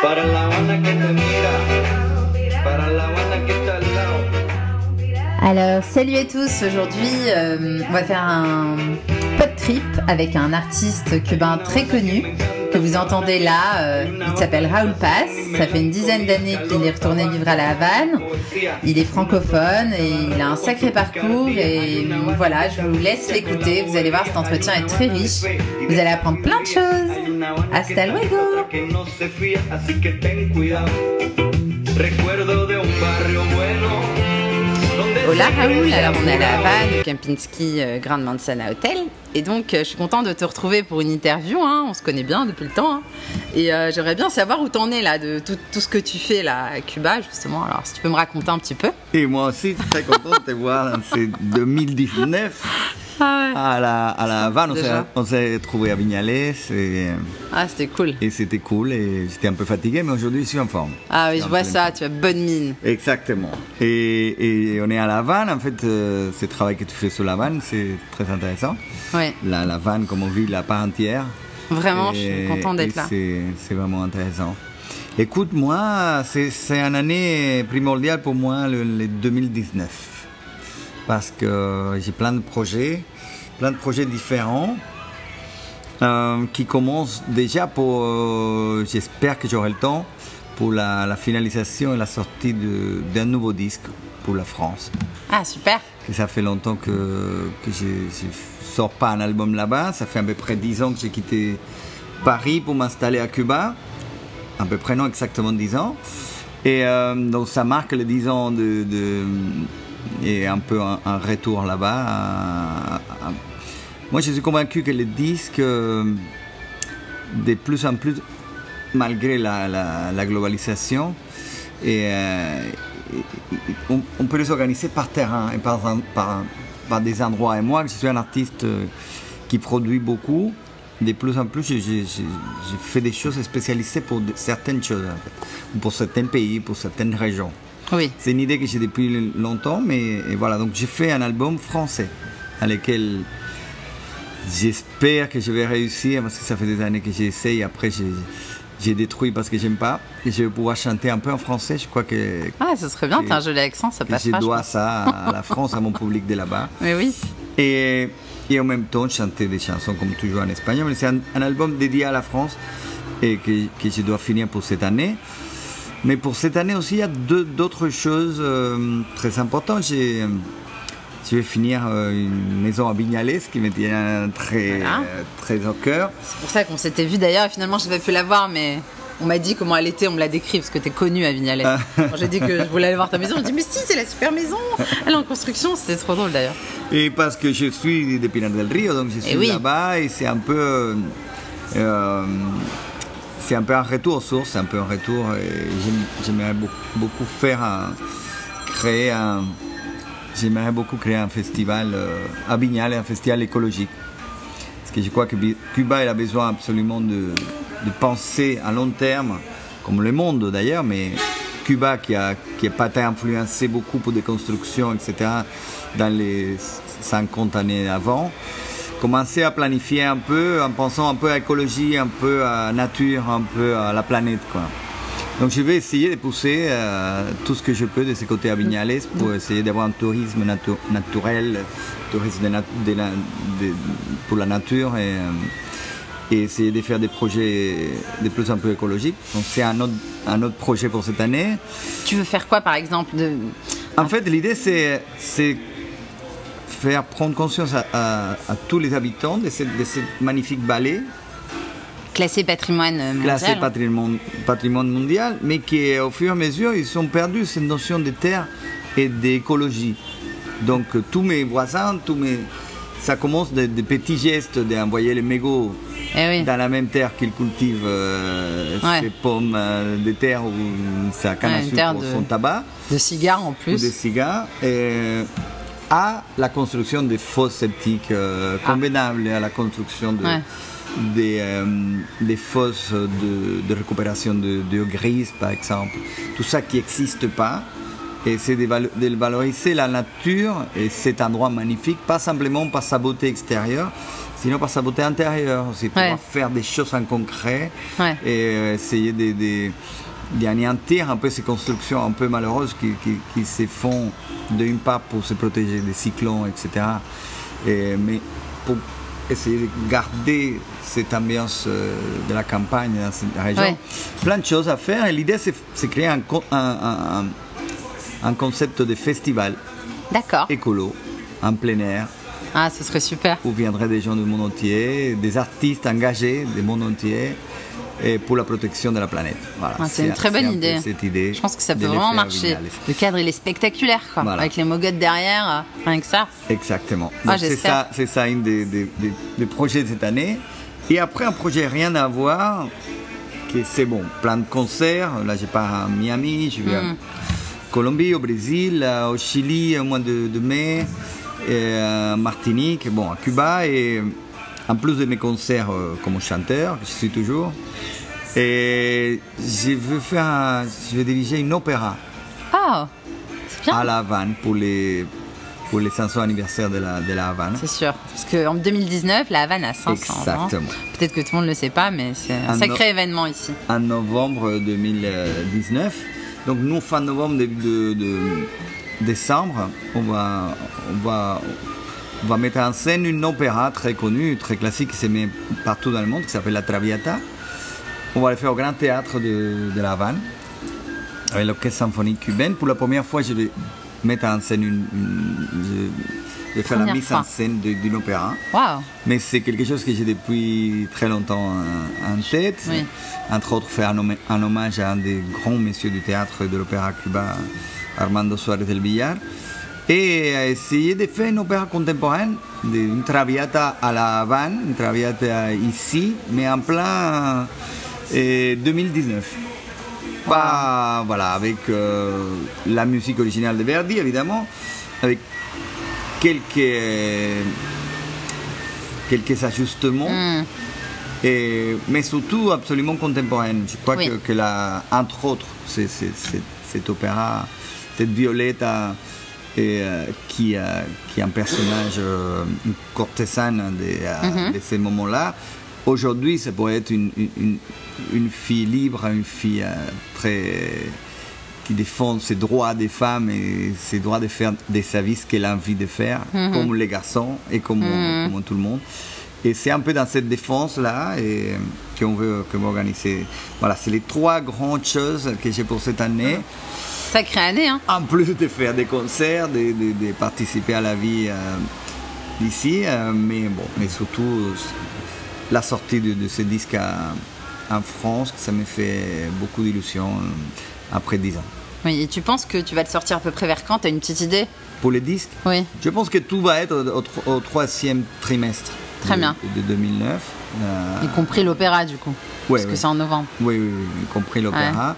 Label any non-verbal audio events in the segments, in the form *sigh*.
Para la banda que te mira, para la banda que está al lado. Alors, salut à tous. Aujourd'hui, euh, on va faire un pod trip avec un artiste cubain très connu que vous entendez là. euh, il s'appelle Raoul Paz. Ça fait une dizaine d'années qu'il est retourné vivre à La Havane. Il est francophone et il a un sacré parcours. Et voilà, je vous laisse l'écouter. Vous allez voir, cet entretien est très riche. Vous allez apprendre plein de choses. Hasta luego. Hola Raoul, alors on est à La. Havane, au Kempinski euh, Grand Mansana Hotel. Et donc euh, je suis contente de te retrouver pour une interview, hein. on se connaît bien depuis le temps. hein. Et euh, j'aimerais bien savoir où t'en es là, de tout, tout ce que tu fais là à Cuba justement. Alors si tu peux me raconter un petit peu. Et moi aussi, très content de te voir. C'est 2019 à la, à la Havane. On s'est-. On trouvé à Vignales et, Ah c'était cool. et c'était cool. Et j'étais un peu fatigué, mais aujourd'hui, je suis en forme. Ah oui, je vois ça, forme. tu as bonne mine. Exactement. Et, et on est à la Havane. En fait, euh, ce travail que tu fais sur la Havane, c'est très intéressant. Ouais, La, la Havane comme ville à part entière. vraiment, je suis contente d'être là. C'est vraiment intéressant. Écoute, moi, c'est c'est une année primordiale pour moi, le, le 2019. Parce que j'ai plein de projets, plein de projets différents euh, qui commencent déjà pour, euh, j'espère que j'aurai le temps, pour la, la finalisation et la sortie d'un nouveau disque pour la France Ah super. que ça fait longtemps que, que je ne sors pas un album là-bas. Ça fait à peu près 10 ans que j'ai quitté Paris pour m'installer à Cuba. À peu près non, exactement 10 ans. Et euh, donc ça marque les 10 ans de, de- et un peu un, retour là-bas. Moi, je suis convaincu que les disques, euh, de plus en plus, malgré la, globalisation, euh, on, peut les organiser par terrain et par, par, des endroits. Et moi, je suis un artiste euh, qui produit beaucoup. De plus en plus, je, fais des choses spécialisées pour certaines choses, pour certains pays, pour certaines régions. Oui. C'est une idée que j'ai depuis longtemps, mais voilà. Donc j'ai fait un album français à lequel j'espère que je vais réussir parce que ça fait des années que j'essaye. Après, j'ai, détruit parce que j'aime pas. Et je vais pouvoir chanter un peu en français. Je crois que, Ah, ça serait bien, t'as un joli accent, ça passe je pas. dois ça à la France, à mon public de là-bas. *laughs* Mais oui. Et, et en même temps, chanter des chansons comme toujours en espagnol. Mais c'est un, un album dédié à la France et que, que je dois finir pour cette année. Mais pour cette année aussi, il y a d'autres choses euh, très importantes. J'ai, je vais finir euh, une maison à Vignales qui me tient très, Voilà. très au cœur. C'est pour ça qu'on s'était vu d'ailleurs, et finalement j'ai pas pu la voir, mais on m'a dit comment elle était, on me l'a décrit, parce que t'es connu à Vignales. Ah. Quand j'ai dit que je voulais aller voir ta maison, je dit mais si, c'est la super maison Elle est en construction, c'était trop drôle d'ailleurs. Et parce que je suis de Pinar del Rio, donc je suis Eh oui. là-bas et c'est un peu. euh, c'est un peu un retour aux sources, c'est un peu un retour. et j'aime- J'aimerais beaucoup, faire un. créer un. J'aimerais beaucoup créer un festival euh, à Vignales, un festival écologique. Parce que je crois que Cuba a besoin absolument de, de penser à long terme, comme le monde d'ailleurs, mais Cuba qui a qui n'a pas été influencé beaucoup pour des constructions, etc., dans les 50 années avant, commencer à planifier un peu en pensant un peu à écologie, un peu à nature, un peu à la planète. Quoi. Donc je vais essayer de pousser euh, tout ce que je peux de ce côté à Vignales pour essayer d'avoir un tourisme natu- naturel, tourisme de nat- de la- de- pour la nature et, euh, et essayer de faire des projets de plus en plus écologiques. Donc c'est un autre, un autre projet pour cette année. Tu veux faire quoi par exemple de... En fait, l'idée, c'est faire prendre conscience à, à- à tous les habitants de cette, de cette magnifique vallée, Classer patrimoine euh, mondial classée patrimoine, patrimoine mondial, mais qui, au fur et à mesure, ils ont perdu cette notion de terre et d'écologie. Donc, euh, tous mes voisins, tous mes... ça commence de, de petits gestes d'envoyer les mégots Eh oui. dans la même terre qu'ils cultivent euh, Ouais. ses pommes euh, de terre ou sa canne Ouais, à sucre de- son tabac. De cigares en ou plus. des cigares à la construction des fosses septiques euh, convenables à la construction de, Ouais. des, euh, des fosses de, de récupération de, de grise par exemple tout ça qui n'existe pas Et c'est de, valo- de valoriser la nature et cet endroit magnifique, pas simplement par sa beauté extérieure, sinon par sa beauté intérieure aussi, pouvoir Ouais. faire des choses en concret Ouais. et euh, essayer de, de- d'anéantir un peu ces constructions un peu malheureuses qui, qui, qui se font d'une part pour se protéger des cyclones, etc. Et- mais pour essayer de garder cette ambiance euh, de la campagne dans cette région. Ouais. Plein de choses à faire et l'idée c'est, c'est créer un, un, un- un- concept de festival écolo en plein air Ah, ce serait super. où viendraient des gens du monde entier, des artistes engagés du monde entier et pour la protection de la planète. Voilà, Ah, c'est une très bonne un idée. Cette idée Je pense que ça peut vraiment marcher. Le cadre, il est spectaculaire, quoi. Voilà. Avec les mogottes derrière, euh, rien que ça. Exactement. Ah, c'est ça, c'est ça un des, des- des- des projets de cette année. Et après un projet rien à voir, que c'est bon, plein de concerts. Là, je pars à Miami, je vais Mm. à Colombie, au Brésil, au Chili au mois de, de mai, et à Martinique, bon, à Cuba. Et en plus de mes concerts euh, comme chanteur, je suis toujours, et je veux faire, je vais diriger une opéra Ah, c'est bien. à La Havane pour les pour les 500 anniversaires de la, de la Havane. C'est sûr. Parce qu'en 2019, la Havane a 500 ans. Exactement. Peut-être que tout le monde ne le sait pas, mais c'est un sacré no- événement ici. En novembre 2019. Donc nous, fin novembre, début de, de décembre, on va, on, va, on va mettre en scène une opéra très connue, très classique, qui se met partout dans le monde, qui s'appelle La Traviata. On va le faire au Grand Théâtre de, de La Havane, avec l'Orchestre Symphonique Cubaine. Pour la première fois, je vais mettre en scène une... une- je vais faire la mise fois. en scène d'une opéra. Waouh. Mais c'est quelque chose que j'ai depuis très longtemps en, en tête. Oui. Entre autres, faire un, hommage- un hommage à un des grands messieurs du théâtre de l'opéra cubain, Armando Suárez del Villar. Et à essayer de faire une opéra contemporaine, une traviata à la Havane, une traviata ici, mais en plein euh, 2019. Pas, voilà, avec euh, la musique originale de Verdi, évidemment, avec quelques, quelques ajustements. Et- mais surtout absolument contemporaine. Je crois Oui. que, que la, entre autres, c'est, c'est- c'est- cet opéra, cette Violetta, et, euh, qui, euh, qui est un personnage, euh, une courtisane de, Mhm. de ces moments-là, aujourd'hui, ça pourrait être une, une- fille libre, une fille très qui défend ses droits des femmes et ses droits de faire des services qu'elle a envie de faire, Mhm. comme les garçons et comme, comme tout le monde. Et c'est un peu dans cette défense-là et, qu'on veut, qu'on veut organiser. Voilà, c'est les trois grandes choses que j'ai pour cette année. Sacrée année, hein. En plus de faire des concerts, de, de- de participer à la vie euh, ici, euh, mais bon, mais surtout euh, la sortie de, de ce disque à- en France, ça me fait beaucoup d'illusions euh, après dix ans. Oui, et tu penses que tu vas le sortir à peu près vers quand? T'as une petite idée? Pour les disques, Oui. je pense que tout va être au troisième trimestre Très de, bien. de 2009. Euh, Y compris l'opéra, du coup. Ouais, Parce que c'est en novembre. Oui, oui, oui, y compris l'opéra.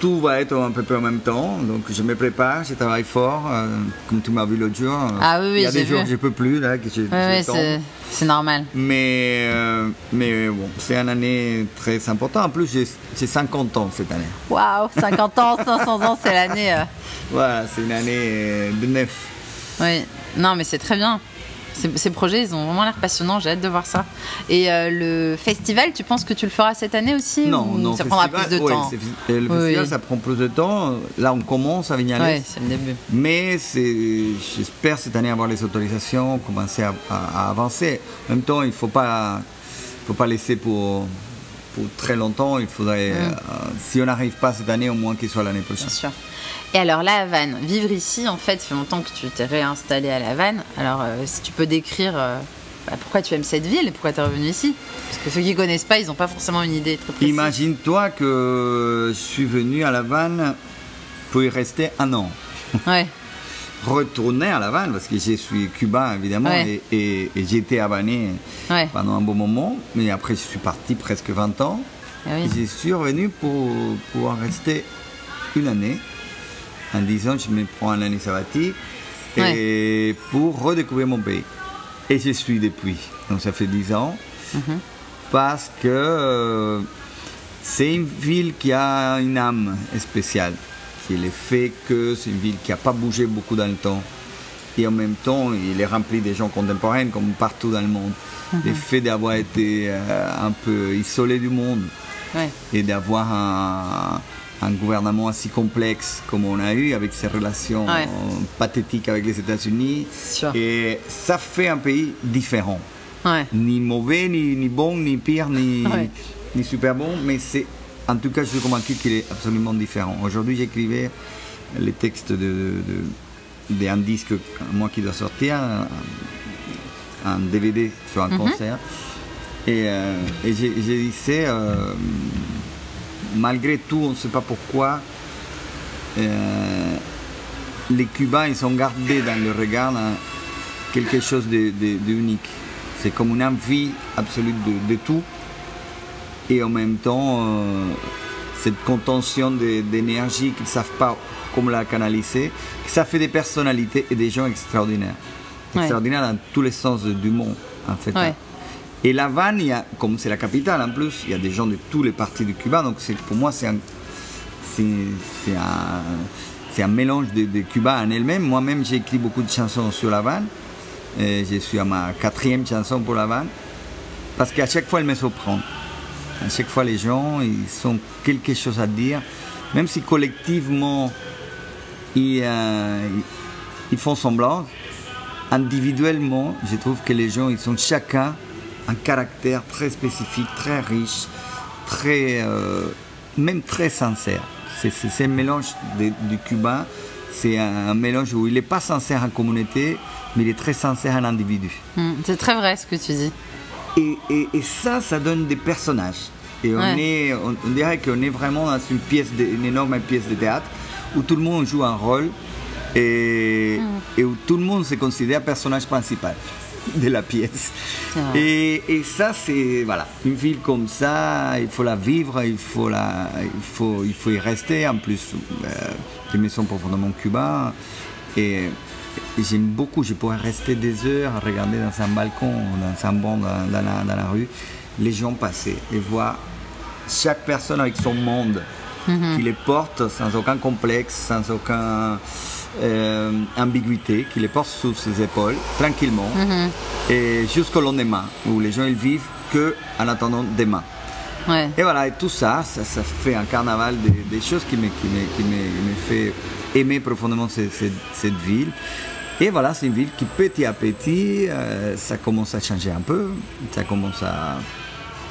Tout va être un peu peu en même temps, donc je me prépare, je travaille fort, euh, comme tu m'as vu l'autre jour. Ah oui, oui, Il y a des jours que je peux plus, là, que je, Oui, je oui, tombe. c'est- normal. Mais, euh, mais bon, c'est une année très importante. En plus, j'ai j'ai 50 ans cette année. Waouh, 50 ans, 500 ans, c'est l'année. *laughs* Voilà, c'est une année de neuf. Oui, non, mais c'est très bien. Ces, ces projets, ils ont vraiment l'air passionnants. J'ai hâte de voir ça. Et euh, le festival, tu penses que tu le feras cette année aussi Non, ou non, ça prendra plus de ouais, temps. c'est- Le Oui, festival, oui. ça prend plus de temps. Là, on commence à Vignales. Oui, c'est le début. Mais j'espère cette année avoir les autorisations, commencer à, à- à avancer. En même temps, il ne faut pas, faut pas laisser pour, pour très longtemps. Il faudrait, Mm. euh, si on n'arrive pas cette année, au moins qu'il soit l'année prochaine. Bien sûr. Et alors, la Havane, vivre ici, en fait, ça fait longtemps que tu t'es réinstallé à la Havane. Alors, euh, si tu peux décrire euh, bah, pourquoi tu aimes cette ville et pourquoi tu es revenu ici? Parce que ceux qui connaissent pas, ils n'ont pas forcément une idée très précise. Imagine-toi que je suis venu à La Havane pour y rester un an. Ouais, Retourner à La Havane, parce que je suis cubain évidemment, Ouais. et, et, et j'ai été habanais ouais. pendant un bon moment, mais après je suis parti presque 20 ans. Ah oui. Et Je suis revenu pour pouvoir rester une année. En disant, je me prends une année sabbatique et pour redécouvrir mon pays. Et je suis depuis. Donc ça fait 10 ans. Mhm. Parce que euh, c'est une ville qui a une âme spéciale. Qui est le fait que c'est une ville qui n'a pas bougé beaucoup dans le temps. Et en même temps, il est rempli des gens contemporains comme partout dans le monde. Le fait d'avoir été euh, un peu isolé du monde Ouais. et d'avoir un, un gouvernement aussi complexe comme on a eu avec ces relations Ouais. pathétiques avec les États-Unis. C'est. Et ça fait un pays différent. Ouais. Ni mauvais, ni, ni bon, ni pire, ni, *laughs* ni super bon, mais c'est. En tout cas, je suis convaincu qu'il est absolument différent. Aujourd'hui, j'écrivais les textes de, de- d'un disque, moi qui doit sortir, un, un DVD sur un concert. Et, euh, et dit, c'est, euh, malgré tout, on ne sait pas pourquoi, euh, les Cubains, ils ont gardé dans le regard un- quelque chose de, de- d'unique. C'est comme une envie absolue de tout. Et en même temps, euh, cette contention de- d'énergie qu'ils ne savent pas comment la canaliser, ça fait des personnalités et des gens extraordinaires. Ouais. Extraordinaires dans tous les sens du monde, en fait. Ouais. Et La Havane, il y a, comme c'est la capitale en plus, il y a des gens de tous les partis du Cuba, donc pour moi c'est un, mélange de, de Cuba en elle-même. Moi-même j'ai écrit beaucoup de chansons sur La Havane, Et je suis à ma quatrième chanson pour La Havane, parce qu'à chaque fois elle me surprend. À chaque fois les gens, ils ont quelque chose à dire, même si collectivement ils, font semblant, individuellement, je trouve que les gens, ils ont chacun un caractère très spécifique, très riche, très, euh, même très sincère. C'est un mélange de- du cubain, c'est un, un mélange où il n'est pas sincère en communauté, mais il est très sincère en individu. Hmm, C'est très vrai ce que tu dis. Et, et- et ça, ça donne des personnages. Et on, Ouais. est, on, on dirait qu'on est vraiment dans une pièce, de- une énorme pièce de théâtre où tout le monde joue un rôle et, et où tout le monde se considère personnage principal de la pièce. Et, et ça, c'est voilà, une ville comme ça, il faut la vivre, il faut la, il faut, il faut y rester. En plus, euh, les maisons profondément cubains et, et j'aime beaucoup. Je pourrais rester des heures à regarder dans un balcon, dans un banc, dans, dans la, dans la rue, les gens passer et voir chaque personne avec son monde qui les porte sans aucun complexe, sans aucune ambiguïté, qui les porte sous ses épaules tranquillement et jusqu'au lendemain où les gens ils vivent que en attendant demain. Ouais. Et voilà, et tout ça, ça, ça fait un carnaval des, des choses qui me, qui, me, qui me, me fait aimer profondément cette, cette- cette ville. Et voilà, c'est une ville qui petit à petit, euh, ça commence à changer un peu, ça commence à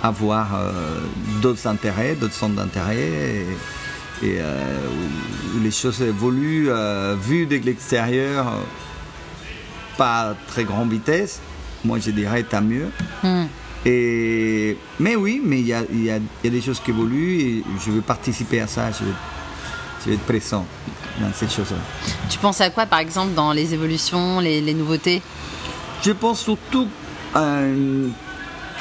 avoir euh, d'autres intérêts, d'autres centres d'intérêt, et, et, euh, où, les choses évoluent, vues de l'extérieur, pas à très grande vitesse. Moi, je dirais tant mieux. Hmm. Et, mais oui, mais il y a, il y a- il y a des choses qui évoluent et je veux participer à ça. Je je vais être présent dans ces choses-là. Tu penses à quoi par exemple dans les évolutions, les, les nouveautés? Je pense surtout à un,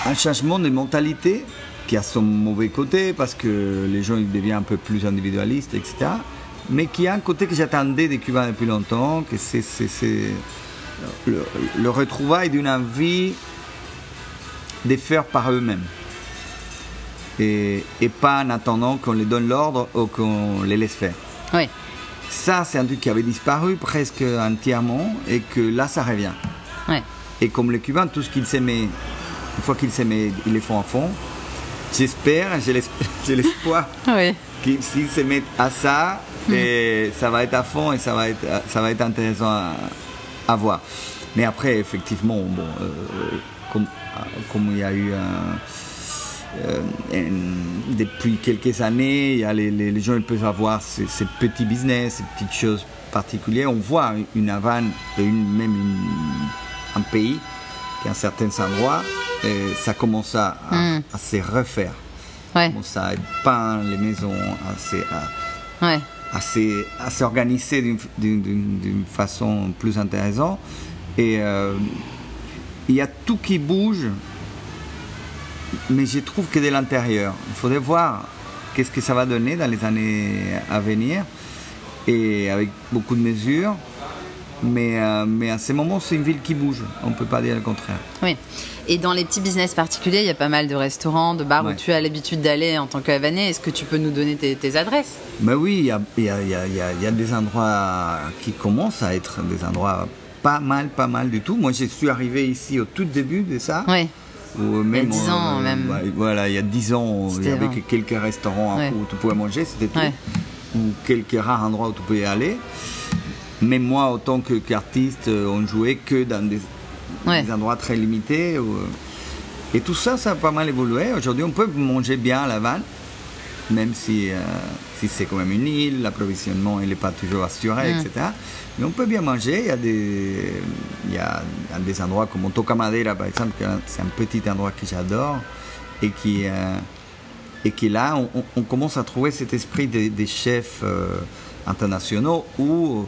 un changement de mentalité qui a son mauvais côté parce que les gens ils deviennent un peu plus individualistes, etc. Mais qui a un côté que j'attendais des Cubains depuis longtemps, que c'est le, le retrouvail d'une envie de faire par eux-mêmes. Et, et pas en attendant qu'on les donne l'ordre ou qu'on les laisse faire. Oui. Ça, c'est un truc qui avait disparu presque entièrement et que là, ça revient. Ouais. Et comme les Cubains, tout ce qu'ils s'aimaient, une fois qu'ils s'aimaient, ils le font à fond. J'espère, j'ai l'esp- *laughs* j'ai l'espoir *laughs* Oui. qu'ils s'ils se mettent à ça, et ça va être à fond et ça va être, ça va être intéressant à, à voir. Mais après, effectivement, bon, euh, comme, comme il y a eu euh, un- depuis quelques années, il y a les, les- les gens ils peuvent avoir ces, ces petits business, ces petites choses particulières. On voit une Havane, une, même une- un pays, qui à certains endroits, et ça commence à, Mm. à se refaire. Ouais. commence à être peint, les maisons, à Ouais. à se- à s'organiser d'une façon plus intéressante. Et euh, il y a tout qui bouge, mais je trouve que de l'intérieur. Il faudrait voir qu'est-ce que ça va donner dans les années à venir, et avec beaucoup de mesures. Mais, euh, mais à ces moments, c'est une ville qui bouge. On ne peut pas dire le contraire. Oui. Et dans les petits business particuliers, il y a pas mal de restaurants, de bars Ouais. où tu as l'habitude d'aller en tant qu'Havanais. Est-ce que tu peux nous donner tes, tes adresses? Mais oui, il y a, il y a- il y a- il y a- il y a des endroits qui commencent à être des endroits pas mal, pas mal du tout. Moi, je suis arrivé ici au tout début de ça. Oui. Même, 10 ans, même. ouais, Voilà, il y a 10 ans, il y avait vrai. quelques restaurants Ouais. où tu pouvais manger, c'était tout. Ouais. Ou quelques rares endroits où tu pouvais aller. Mais moi, en tant qu'artiste, euh, on jouait que dans des, Ouais. des endroits très limités. où- Et tout ça, ça a pas mal évolué. Aujourd'hui, on peut manger bien à Laval, même si, euh, si c'est quand même une île, l'approvisionnement il n'est pas toujours assuré, Mm. etc. Mais on peut bien manger. Il y a des, il y a des endroits comme Toca Madera, par exemple, c'est un petit endroit que j'adore et qui, euh, et qui là, on, commence à trouver cet esprit des, des chefs euh, internationaux où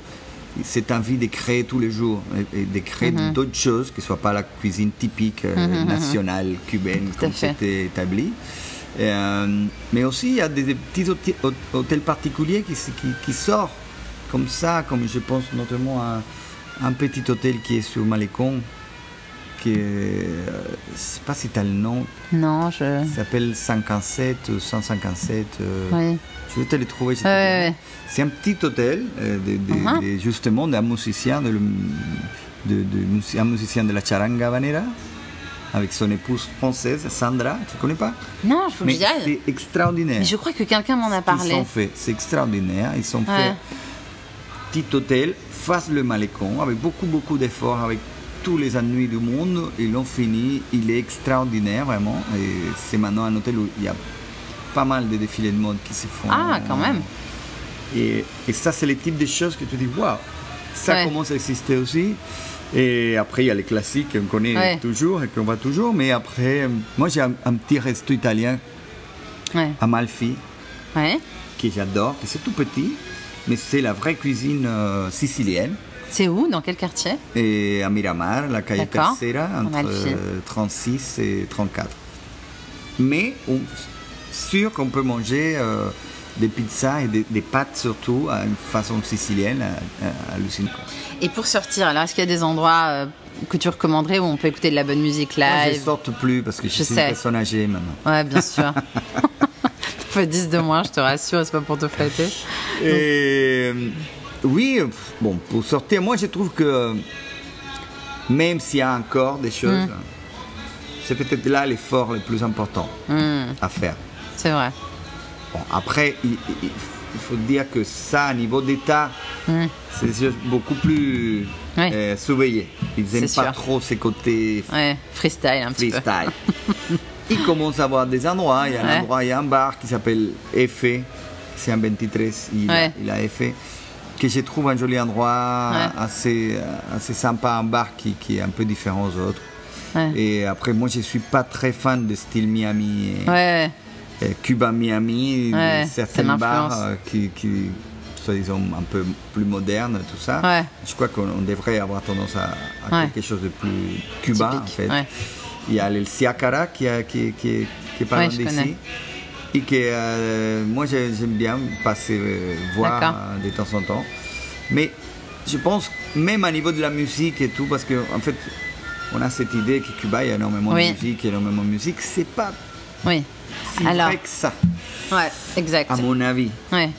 cette envie de créer tous les jours et, de créer Mhm. d'autres choses qui ne soient pas la cuisine typique euh, Mhm, mhm. nationale cubaine Tout comme c'était établi. Et, euh, mais aussi, il y a des, des petits hôtels, particuliers qui, qui, qui sortent comme ça, comme je pense notamment à un petit hôtel qui est sur Malécon, qui est, euh, je ne sais pas si tu as le nom, Non, je. il s'appelle 57 ou 157. euh, Oui. Je vais te le trouver. dirai. ouais, ouais. C'est un petit hôtel, euh, de, de- Mhm. de- justement d'un musicien, de, le- un musicien de la charanga habanera, avec son épouse française, Sandra. Tu connais pas? Non, il faut que Mais j'y aille. c'est extraordinaire. Mais je crois que quelqu'un m'en a Ils parlé. sont faits, c'est extraordinaire. Ils sont Ouais. faits petit hôtel face le Malécon, avec beaucoup beaucoup d'efforts, avec tous les ennuis du monde. Ils l'ont fini. Il est extraordinaire vraiment. Et c'est maintenant un hôtel où il y a pas mal de défilés de mode qui se font. Ah, quand même. Et, et ça, c'est les types de choses que tu dis, waouh, ça Ouais. commence à exister aussi. Et après, il y a les classiques qu'on connaît Ouais. toujours et qu'on voit toujours. Mais après, euh, moi, j'ai un, un petit resto italien Ouais. à Malfi Ouais. que j'adore, c'est tout petit, mais c'est la vraie cuisine euh, sicilienne. C'est où? Dans quel quartier? Et à Miramar, la calle. Tercera, entre Amalfi. euh, 36 et 34. Mais on, sûr qu'on peut manger euh, des pizzas et des, des pâtes surtout à une façon sicilienne, hallucinante. Et pour sortir, alors est-ce qu'il y a des endroits euh, que tu recommanderais où on peut écouter de la bonne musique Moi, je ne live? sorte plus parce que je, Je suis sais. une personne âgée maintenant. Ouais, bien *laughs* sûr. Tu fais 10 de moins, je te rassure, c'est pas pour te flatter. Et euh, oui, bon, pour sortir, moi je trouve que euh, même s'il y a encore des choses, c'est peut-être là l'effort le plus important Hmm, à faire. c'est vrai. Bon, après, il, il- il faut dire que ça, à niveau d'État, Hmm. c'est beaucoup plus euh, surveillé. Ils n'aiment pas sûr. trop ces côtés Ouais, freestyle un petit peu. freestyle. *laughs* Ils commencent à avoir des endroits. Il y a un Ouais. endroit, il y a un bar qui s'appelle Effet. C'est un 23, il, a, il a Effet. Que je trouve un joli endroit, Ouais. assez, assez sympa, un bar qui, qui est un peu différent aux autres. Ouais. Et après, moi, je suis pas très fan de style Miami. et- Ouais, Cuba Miami, Ouais, de ça certains bars euh, qui, qui soi-disant un peu plus modernes, tout ça. Ouais. Je crois qu'on on devrait avoir tendance à, à Ouais. quelque chose de plus cubain en fait. ouais. Il y a le Siacara qui, a- qui, qui, qui est pas Ouais, d'ici. Et que euh, moi j'ai- j'aime bien passer euh, voir euh, de temps en temps. Mais je pense même à niveau de la musique et tout, parce que en fait on a cette idée que Cuba il y a énormément Oui. de musique, énormément de musique. C'est pas oui. si Alors, que ça, ouais, exact. à mon avis. Ouais,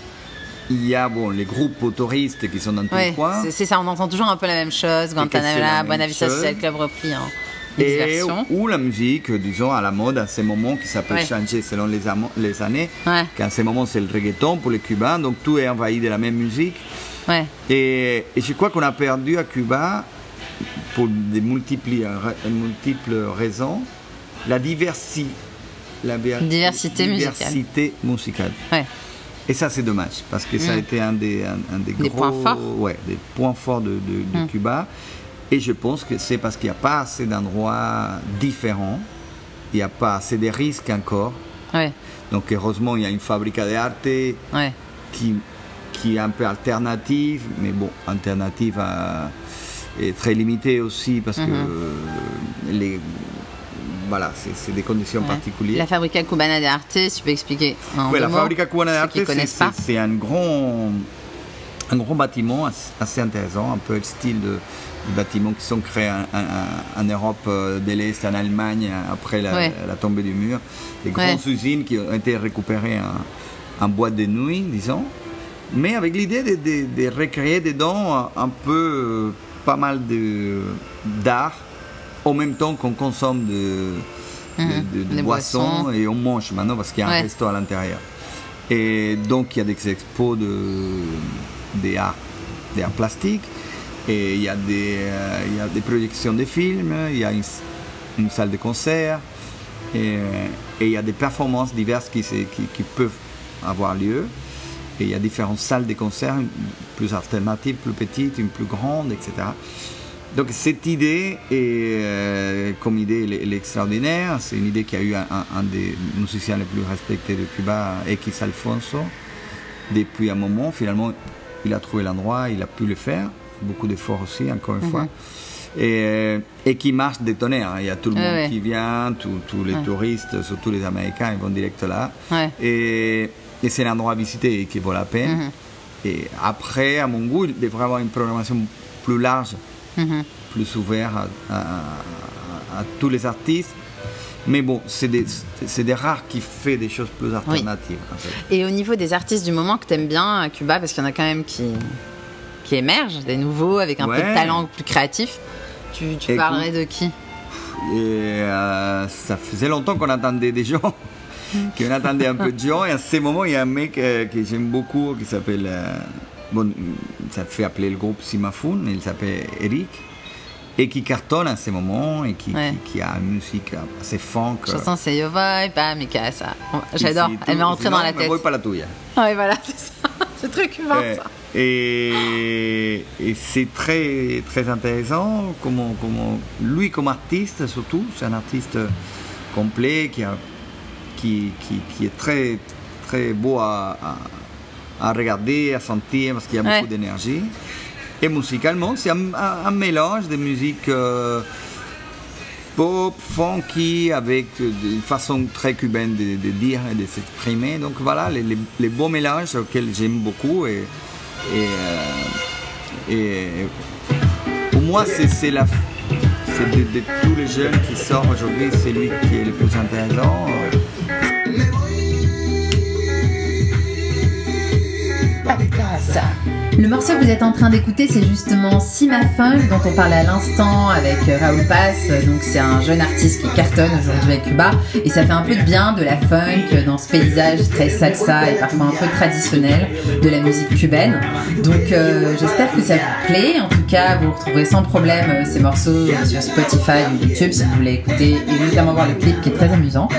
Il y a bon, les groupes touristes qui sont dans tous les coins. c'est- ça, on entend toujours un peu la même chose. c'est Guantanamera, la même Buena Vista chose. Social Club repris en Et ou la musique, disons, à la mode à ces moments qui s'appelle Ouais. changer selon les, les années. Ouais. Qu'à ces moments, c'est le reggaeton pour les Cubains, donc tout est envahi de la même musique. Ouais, Et, et je crois qu'on a perdu à Cuba, pour des multiples, multiples raisons, la diversité. La ver- Diversité musicale. ouais. Et ça, c'est dommage, parce que ça a Mm. été un des, un, un des, Des gros, points forts. Ouais, des points forts de, de- de Mm. Cuba. Et je pense que c'est parce qu'il n'y a pas assez d'endroits différents, il n'y a pas assez de risques encore. Ouais, Donc, heureusement, il y a une fabrica de arte ouais. qui, qui est un peu alternative, mais bon, alternative à- est très limitée aussi, parce que Mhm. euh, les. Voilà, c'est des conditions Ouais. particulières. La Fabrica Cubana de Arte, tu peux expliquer en Ouais, la mots, Fabrica Cubana de Arte, c'est- un grand un grand bâtiment assez intéressant, un peu le style de, bâtiments qui sont créés en, Europe euh, de l'Est, en Allemagne, après la, tombée du mur. Des grandes usines qui ont été récupérées en, boîte de nuit, disons, mais avec l'idée de, recréer dedans un peu, pas mal d'art, en même temps qu'on consomme de, de, boissons, et on mange maintenant parce qu'il y a un resto à l'intérieur. Et donc il y a des expos de, des arts, des arts plastiques, et il y, a des, euh, il y a des projections de films, il y a une, salle de concert, et, il y a des performances diverses qui, qui, qui, peuvent avoir lieu. Et il y a différentes salles de concert, plus alternatives, plus petites, une plus grande, etc. Donc cette idée, est, euh, comme idée, elle, est extraordinaire. C'est une idée qui a eu un, des musiciens les plus respectés de Cuba, X Alfonso. Depuis un moment, finalement, il a trouvé l'endroit, il a pu le faire. Beaucoup d'efforts aussi, encore une fois. Mhm. Et, et, qui marche des tonnerres. Il y a tout le monde qui vient, tous les touristes, surtout les Américains, ils vont direct là. Et, et c'est l'endroit à visiter qui vaut la peine. Mhm. Et après, à mon goût, il devrait avoir une programmation plus large Mhm. plus ouvert à, tous les artistes. Mais bon, c'est des, des, rares qui fait des choses plus alternatives. Et au niveau des artistes du moment que tu aimes bien à Cuba, parce qu'il y en a quand même qui, qui émergent, des nouveaux avec un peu de talent plus créatif, tu, tu parlerais de qui? Et, euh, Ça faisait longtemps qu'on attendait des gens, *laughs* qu'on attendait un peu de gens. Et à ce moment, il y a un mec euh, que j'aime beaucoup qui s'appelle. Euh, bon, ça fait appeler le groupe Simafoun, il s'appelle Eric, et qui cartonne à ce moments et qui, qui, a une musique assez funk. Chanson c'est Yo Voy, pas mi casa. J'adore, elle m'est rentrée dans la tête. Voy pas la tuya. Ah oui, voilà, *laughs* c'est ça. C'est très cubain ça. Et, et c'est très, très intéressant, comment, comment, lui comme artiste surtout, c'est un artiste complet qui, a, qui, qui, qui est très, très beau à à regarder, à sentir, parce qu'il y a beaucoup d'énergie. Et musicalement, c'est un, mélange de musique euh, pop, funky, avec une façon très cubaine de, dire et de s'exprimer. Donc voilà, les, beaux mélanges auxquels j'aime beaucoup. Et, et, euh, pour moi, c'est la de, de, tous les jeunes qui sortent aujourd'hui, c'est lui qui est le plus intéressant. Le morceau que vous êtes en train d'écouter, c'est justement Sima Funk, dont on parlait à l'instant avec euh, Raoul Paz. Donc, c'est un jeune artiste qui cartonne aujourd'hui à Cuba. Et ça fait un peu de bien de la funk dans ce paysage très salsa et parfois un peu traditionnel de la musique cubaine. Donc, euh, j'espère que ça vous plaît. En tout cas, vous retrouverez sans problème euh, ces morceaux sur Spotify ou YouTube si vous voulez écouter et notamment voir le clip qui est très amusant.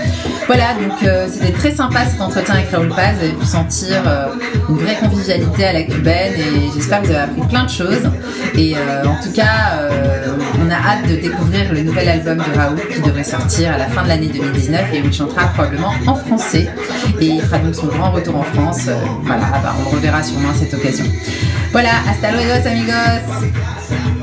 Voilà, donc c'était très sympa cet entretien avec Raoul Paz. Vous avez pu sentir une vraie convivialité à la cubaine et j'espère que vous avez appris plein de choses. Et euh, en tout cas, euh, on a hâte de découvrir le nouvel album de Raoul qui devrait sortir à la fin de l'année 2019 et où il chantera probablement en français. Et il fera donc son grand retour en France. Euh, voilà, on reverra sûrement cette occasion. Voilà, hasta luego amigos